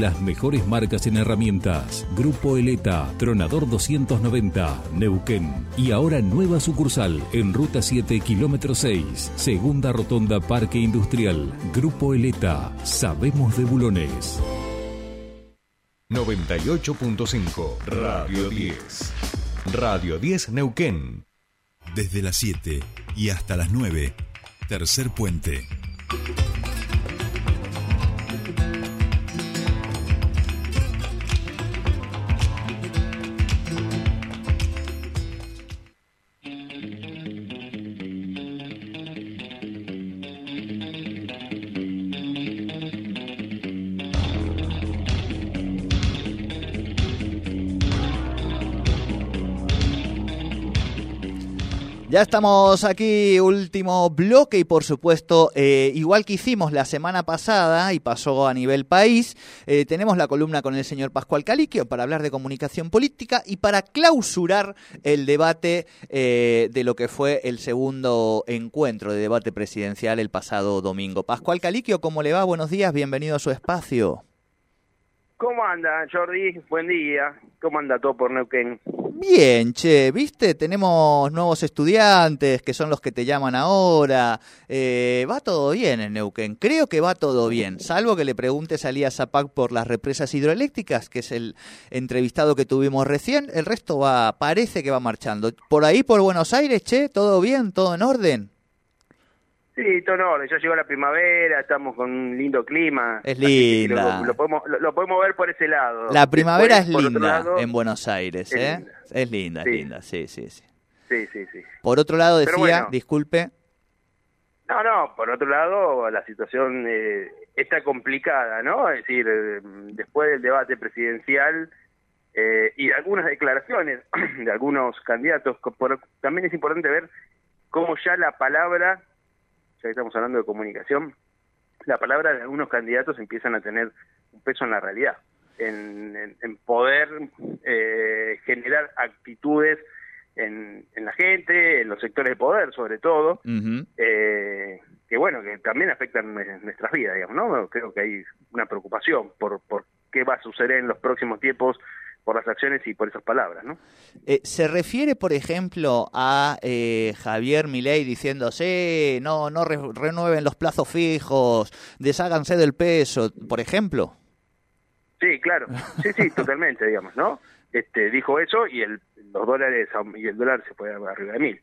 Las mejores marcas en herramientas. Grupo Eleta, Tronador 290, Neuquén. Y ahora nueva sucursal en Ruta 7, kilómetro 6, Segunda Rotonda Parque Industrial. Grupo Eleta, sabemos de bulones. 98.5 Radio 10. Radio 10 Neuquén. Desde las 7 y hasta las 9. Tercer puente. Ya estamos aquí, último bloque y por supuesto, eh, igual que hicimos la semana pasada y pasó a nivel país, eh, tenemos la columna con el señor Pascual Caliquio para hablar de comunicación política y para clausurar el debate eh, de lo que fue el segundo encuentro de debate presidencial el pasado domingo. Pascual Caliquio, ¿cómo le va? Buenos días, bienvenido a su espacio. ¿Cómo anda, Jordi? Buen día. ¿Cómo anda todo por Neuquén? Bien, che, viste, tenemos nuevos estudiantes que son los que te llaman ahora. Eh, va todo bien en Neuquén, creo que va todo bien, salvo que le preguntes a Elías Zapac por las represas hidroeléctricas, que es el entrevistado que tuvimos recién. El resto va, parece que va marchando. Por ahí, por Buenos Aires, che, todo bien, todo en orden. Sí, orden. Ya llegó la primavera, estamos con un lindo clima. Es linda. Lo, podemos, lo, podemos ver por ese lado. La primavera es linda en Buenos Aires, ¿eh? Es linda, es linda, sí, sí, sí. Sí, sí, sí. Por otro lado, decía, disculpe. No, no, por otro lado, la situación eh, está complicada, ¿no? Es decir, eh, después del debate presidencial eh, y algunas declaraciones de algunos candidatos, también es importante ver cómo ya la palabra ya que estamos hablando de comunicación, la palabra de algunos candidatos empiezan a tener un peso en la realidad, en, poder eh, generar actitudes en, la gente, en los sectores de poder sobre todo, eh, que bueno, que también afectan nuestras vidas, digamos, ¿no? Creo que hay una preocupación por, por qué va a suceder en los próximos tiempos por las acciones y por esas palabras, ¿no? Eh, ¿Se refiere, por ejemplo, a eh, Javier Milei diciendo, sí, no, no renueven los plazos fijos, desháganse del peso, por ejemplo? Sí, claro, sí, sí, totalmente, digamos, ¿no? Este, dijo eso y el, los dólares y el dólar se puede arriba de mil.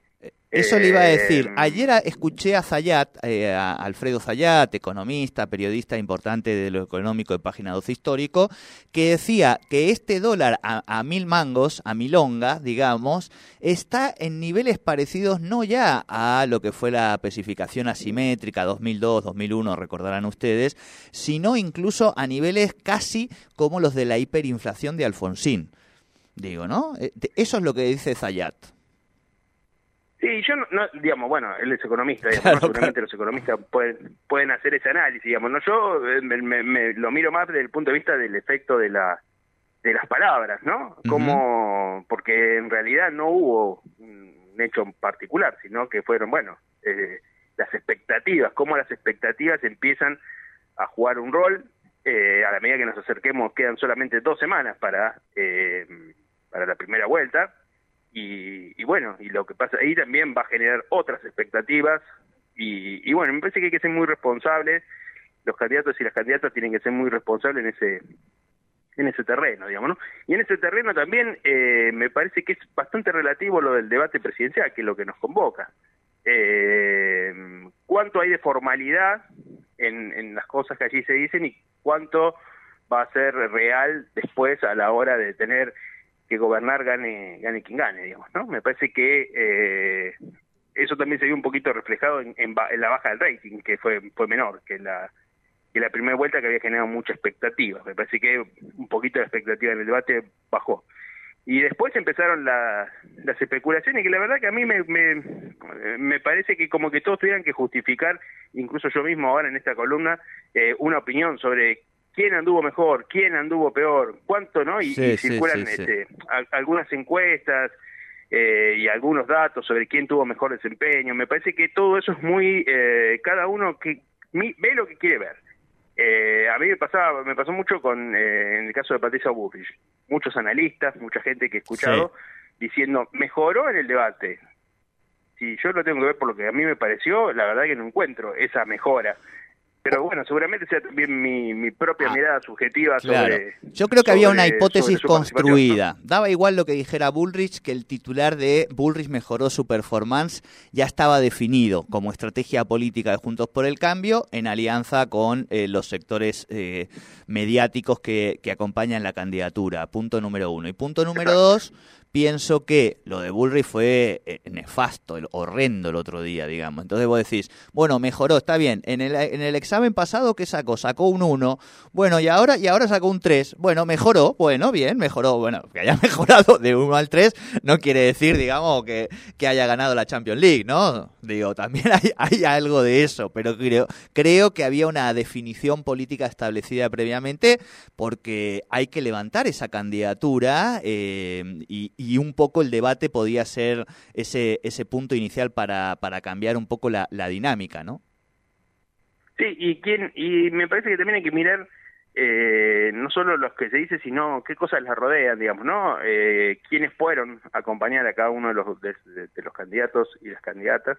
Eso le iba a decir. Eh, Ayer escuché a Zayat, eh, a Alfredo Zayat, economista, periodista importante de lo económico de Página 12 Histórico, que decía que este dólar a, mil mangos, a milonga, digamos, está en niveles parecidos no ya a lo que fue la especificación asimétrica 2002, 2001, recordarán ustedes, sino incluso a niveles casi como los de la hiperinflación de Alfonsín. Digo, ¿no? Eh, eso es lo que dice Zayat. Sí, yo no, digamos, bueno, él es economista, digamos, seguramente los economistas pueden, pueden hacer ese análisis, digamos, no yo eh, me, lo miro más desde el punto de vista del efecto de la de las palabras, ¿no? Como porque en realidad no hubo un hecho particular, sino que fueron, bueno, eh, las expectativas, cómo las expectativas empiezan a jugar un rol eh, a la medida que nos acerquemos, quedan solamente dos semanas para para la primera vuelta y, bueno, y lo que pasa ahí también va a generar otras expectativas y, bueno, me parece que hay que ser muy responsables, los candidatos y las candidatas tienen que ser muy responsables en ese en ese terreno, digamos, ¿no? Y en ese terreno también eh, me parece que es bastante relativo lo del debate presidencial, que es lo que nos convoca. Eh, ¿Cuánto hay de formalidad en, en las cosas que allí se dicen y cuánto va a ser real después a la hora de tener que gobernar gane gane quien gane, digamos, ¿no? Me parece que eh, eso también se vio un poquito reflejado en, la baja del rating, que fue fue menor que la que la primera vuelta que había generado mucha expectativa. Me parece que un poquito de expectativa en el debate bajó. Y después empezaron las especulaciones que la verdad que a mí me, me, me, parece que como que todos tuvieran que justificar, incluso yo mismo ahora en esta columna, eh, una opinión sobre quién anduvo mejor, quién anduvo peor, cuánto, ¿no? Y, circulan este, algunas encuestas eh, y algunos datos sobre quién tuvo mejor desempeño. Me parece que todo eso es muy, eh, cada uno que ve lo que quiere ver. Eh, a mí me pasaba, me pasó mucho con, eh, en el caso de Patricia Bullrich, muchos analistas, mucha gente que he escuchado diciendo, mejoró en el debate. Si yo lo tengo que ver por lo que a mí me pareció, la verdad que no encuentro esa mejora. Pero bueno, seguramente sea también mi, mi propia ah, mirada subjetiva sobre... Yo creo que había una hipótesis construida. Daba igual lo que dijera Bullrich, que el titular de Bullrich mejoró su performance ya estaba definido como estrategia política de Juntos por el Cambio en alianza con eh, los sectores eh, mediáticos que, que acompañan la candidatura. Punto número uno. Y punto número dos, pienso que lo de Bullrich fue eh, nefasto, horrendo el otro día, digamos. Entonces vos decís, bueno, mejoró, está bien. En el, en el examen pasado, ¿qué sacó? Sacó un 1. Bueno, y ahora, y ahora sacó un 3. Bueno, mejoró. Bueno, bien, mejoró. Bueno, que haya mejorado de 1 al 3 no quiere decir, digamos, que, que haya ganado la Champions League, ¿no? Digo, también hay, hay algo de eso, pero creo, creo que había una definición política establecida previamente porque hay que levantar esa candidatura eh, y un poco el debate podía ser ese, ese punto inicial para, para cambiar un poco la, la dinámica, ¿no? Sí, y, quién, y me parece que también hay que mirar eh, no solo los que se dice, sino qué cosas las rodean, digamos, ¿no? Eh, quiénes fueron a acompañar a cada uno de los, de, los candidatos y las candidatas,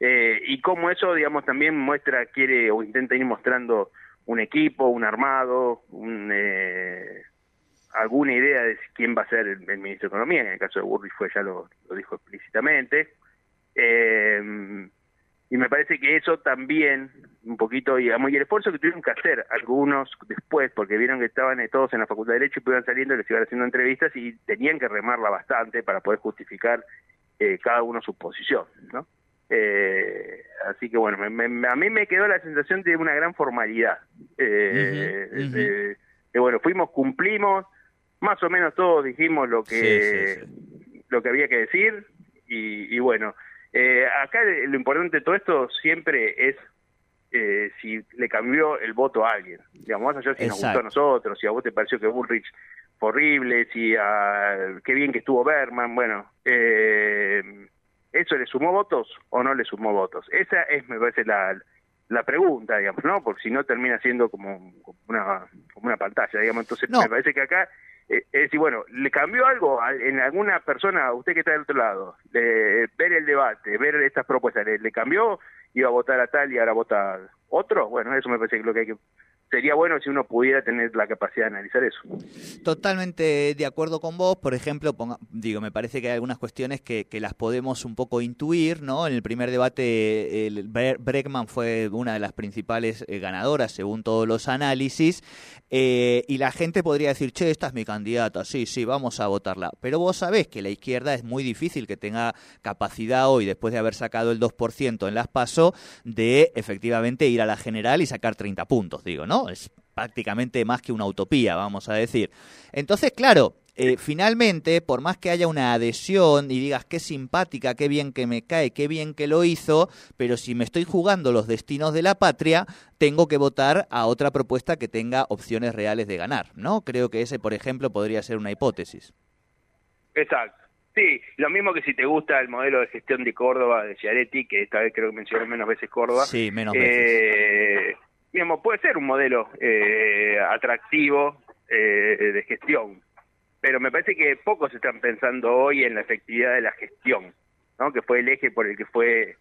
eh, y cómo eso, digamos, también muestra, quiere o intenta ir mostrando un equipo, un armado, un, eh, alguna idea de quién va a ser el, ministro de Economía, en el caso de Burris fue ya lo, dijo explícitamente. Eh, y me parece que eso también, un poquito, y, y el esfuerzo que tuvieron que hacer algunos después, porque vieron que estaban todos en la Facultad de Derecho y iban saliendo les iban haciendo entrevistas y tenían que remarla bastante para poder justificar eh, cada uno su posición, ¿no? Eh, así que bueno, a mí me quedó la sensación de una gran formalidad. Eh, bueno, fuimos, cumplimos, más o menos todos dijimos lo que lo que había que decir y, bueno eh, acá lo importante de todo esto siempre es eh, si le cambió el voto a alguien. Digamos más allá si nos gustó a nosotros si a vos te pareció que Bullrich fue horrible si a, qué bien que estuvo Berman bueno eh, eso le sumó votos o no le sumó votos esa es me parece la la pregunta, digamos, ¿no? Porque si no termina siendo como, una, como una pantalla, digamos. Entonces me parece que acá eh, es decir, bueno, ¿le cambió algo en alguna persona, usted que está del otro lado, ver el debate, ver estas propuestas, ¿le, cambió? ¿Iba a votar a tal y ahora vota otro? Bueno, eso me parece que lo que hay que sería bueno si uno pudiera tener la capacidad de analizar eso. Totalmente de acuerdo con vos. Por ejemplo, digo, me parece que hay algunas cuestiones que, las podemos un poco intuir, ¿no? En el primer debate, el Breckman fue una de las principales eh, ganadoras, según todos los análisis, eh, y la gente podría decir, che, esta es mi candidata, sí, sí, vamos a votarla. Pero vos sabés que la izquierda es muy difícil que tenga capacidad hoy, después de haber sacado el 2% en las PASO, de efectivamente ir a la general y sacar 30 puntos, digo, ¿no? Es prácticamente más que una utopía, vamos a decir. Entonces, claro, eh, finalmente, por más que haya una adhesión y digas qué simpática, qué bien que me cae, qué bien que lo hizo, pero si me estoy jugando los destinos de la patria, tengo que votar a otra propuesta que tenga opciones reales de ganar, ¿no? Creo que ese, por ejemplo, podría ser una hipótesis. Exacto. Sí, lo mismo que si te gusta el modelo de gestión de Córdoba de Ciaretti, que esta vez creo que mencionó menos veces Córdoba. Sí, menos veces. Eh, puede ser un modelo eh, atractivo eh, de gestión, pero me parece que pocos están pensando hoy en la efectividad de la gestión, ¿no? que fue el eje por el que fue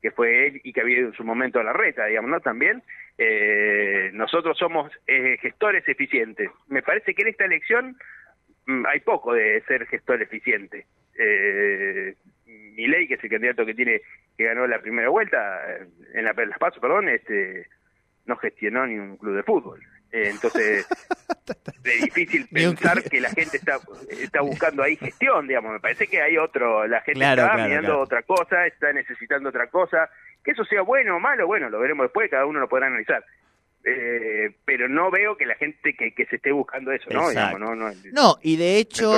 que fue él y que había en su momento la reta, digamos, ¿no? También eh, nosotros somos gestores eficientes. Me parece que en esta elección mm, hay poco de ser gestor eficiente. Eh, ley que es el candidato que tiene que ganó la primera vuelta en la, las pasos, perdón, este no gestionó ni un club de fútbol. Eh, entonces, es difícil pensar que la gente está, está buscando ahí gestión, digamos. Me parece que hay otro, la gente está mirando otra cosa, está necesitando otra cosa. Que eso sea bueno o malo, bueno, lo veremos después, cada uno lo podrá analizar. Eh, pero no veo que la gente que, que se esté buscando eso, ¿no? no, no, y de hecho,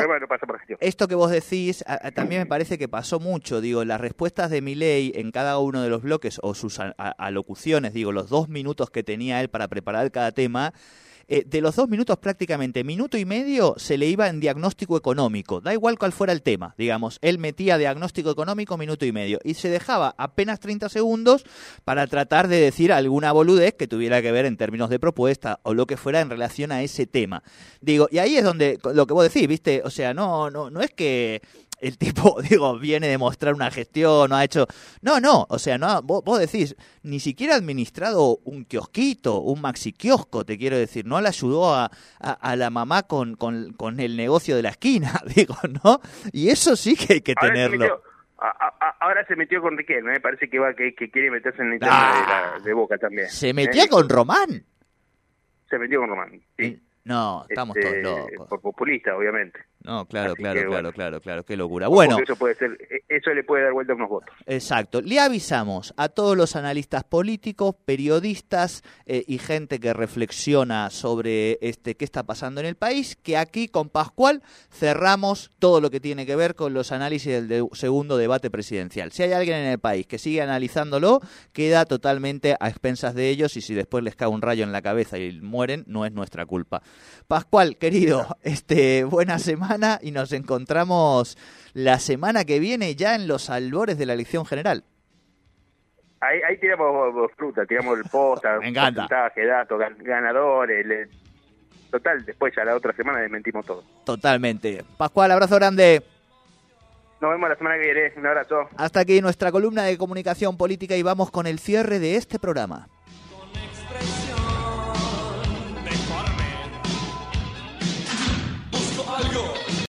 esto que vos decís, también me parece que pasó mucho, digo, las respuestas de Milei en cada uno de los bloques o sus alocuciones, digo, los dos minutos que tenía él para preparar cada tema, eh, de los dos minutos prácticamente minuto y medio se le iba en diagnóstico económico, da igual cuál fuera el tema, digamos, él metía diagnóstico económico minuto y medio y se dejaba apenas 30 segundos para tratar de decir alguna boludez que tuviera que ver en términos de propuesta o lo que fuera en relación a ese tema. Digo, y ahí es donde lo que vos decís, ¿viste? O sea, no no no es que el tipo, digo, viene de mostrar una gestión, no ha hecho... No, no, o sea, no, vos, decís, ni siquiera ha administrado un kiosquito, un maxi kiosco, te quiero decir, no le ayudó a, a, la mamá con, con, con, el negocio de la esquina, digo, ¿no? Y eso sí que hay que tenerlo. ahora se metió con Riquelme, me parece que va que, quiere meterse en el tema de, Boca también. ¿Se metió ¿eh? con Román? Se metió con Román, sí. No, estamos todos este, locos. Por populista, obviamente. No, claro, claro, claro, claro, claro, qué locura. Bueno, eso puede ser, e, eso le puede dar vuelta a unos votos. Exacto. Le avisamos a todos los analistas políticos, periodistas eh, y gente que reflexiona sobre este qué está pasando en el país, que aquí con Pascual cerramos todo lo que tiene que ver con los análisis del segundo debate presidencial. Si hay alguien en el país que sigue analizándolo, queda totalmente a expensas de ellos y si después les cae un rayo en la cabeza y mueren, no es nuestra culpa. Pascual, querido, este buena semana y nos encontramos la semana que viene ya en los albores de la elección general. Ahí, ahí tiramos fruta, tiramos el posta, porcentaje, datos, ganadores. Total, después ya la otra semana desmentimos todo. Totalmente. Pascual, abrazo grande. Nos vemos la semana que viene. Un abrazo. Hasta aquí nuestra columna de comunicación política y vamos con el cierre de este programa.